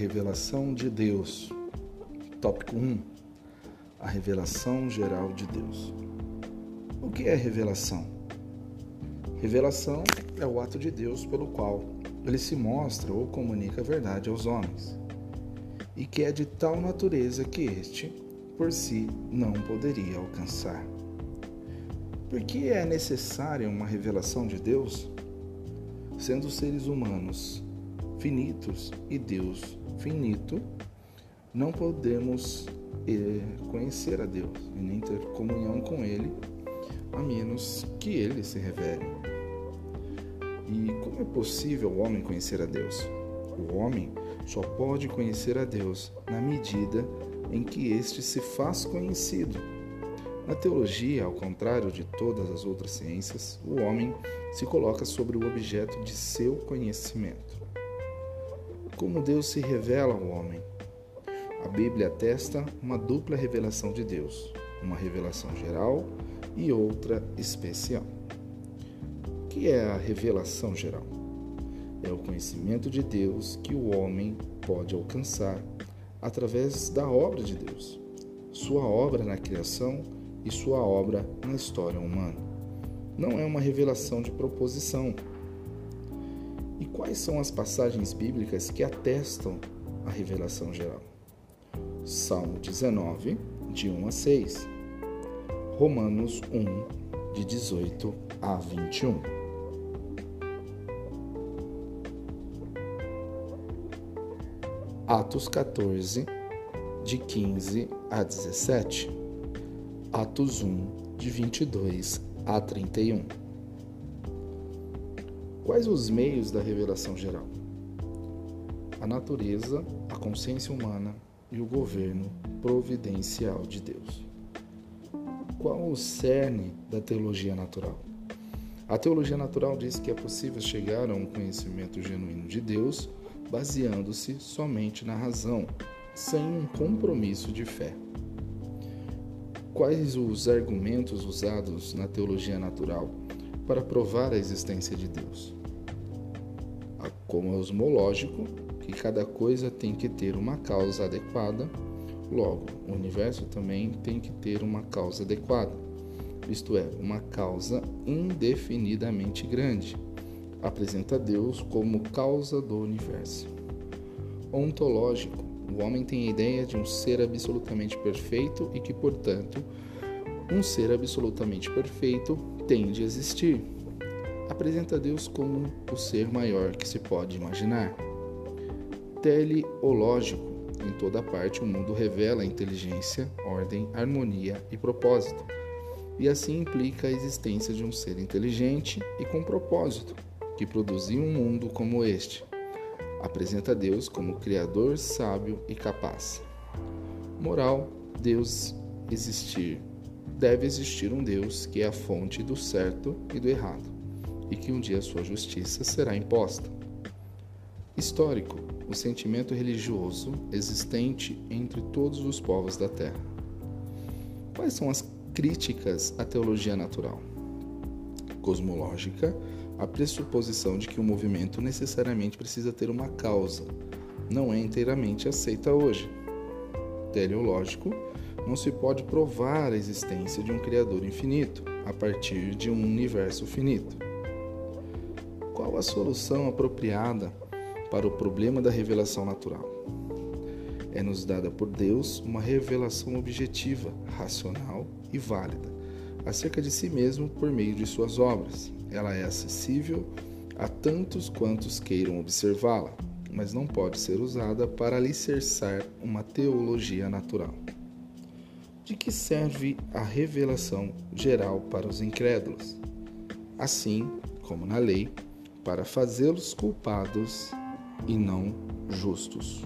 revelação de Deus. Tópico 1. A revelação geral de Deus. O que é revelação? Revelação é o ato de Deus pelo qual ele se mostra ou comunica a verdade aos homens, e que é de tal natureza que este, por si, não poderia alcançar. Por que é necessária uma revelação de Deus? Sendo seres humanos finitos e Deus finito, não podemos eh, conhecer a Deus e nem ter comunhão com Ele, a menos que Ele se revele. E como é possível o homem conhecer a Deus? O homem só pode conhecer a Deus na medida em que este se faz conhecido. Na teologia, ao contrário de todas as outras ciências, o homem se coloca sobre o objeto de seu conhecimento como Deus se revela ao homem. A Bíblia atesta uma dupla revelação de Deus, uma revelação geral e outra especial. O que é a revelação geral? É o conhecimento de Deus que o homem pode alcançar através da obra de Deus, sua obra na criação e sua obra na história humana. Não é uma revelação de proposição, e quais são as passagens bíblicas que atestam a revelação geral? Salmo 19, de 1 a 6. Romanos 1, de 18 a 21. Atos 14, de 15 a 17. Atos 1, de 22 a 31. Quais os meios da revelação geral? A natureza, a consciência humana e o governo providencial de Deus. Qual o cerne da teologia natural? A teologia natural diz que é possível chegar a um conhecimento genuíno de Deus baseando-se somente na razão, sem um compromisso de fé. Quais os argumentos usados na teologia natural para provar a existência de Deus? Como osmológico, que cada coisa tem que ter uma causa adequada, logo, o universo também tem que ter uma causa adequada, isto é, uma causa indefinidamente grande. Apresenta Deus como causa do universo. Ontológico, o homem tem a ideia de um ser absolutamente perfeito e que, portanto, um ser absolutamente perfeito tem de existir apresenta Deus como o ser maior que se pode imaginar. Teleológico. Em toda parte, o mundo revela inteligência, ordem, harmonia e propósito, e assim implica a existência de um ser inteligente e com propósito, que produziu um mundo como este. Apresenta Deus como Criador sábio e capaz. Moral: Deus existir. Deve existir um Deus que é a fonte do certo e do errado e que um dia sua justiça será imposta. Histórico, o sentimento religioso existente entre todos os povos da Terra. Quais são as críticas à teologia natural? Cosmológica, a pressuposição de que o movimento necessariamente precisa ter uma causa, não é inteiramente aceita hoje. Teleológico, não se pode provar a existência de um Criador infinito a partir de um universo finito. Qual a solução apropriada para o problema da revelação natural? É nos dada por Deus uma revelação objetiva, racional e válida acerca de si mesmo por meio de suas obras. Ela é acessível a tantos quantos queiram observá-la, mas não pode ser usada para alicerçar uma teologia natural. De que serve a revelação geral para os incrédulos? Assim como na lei, para fazê-los culpados e não justos.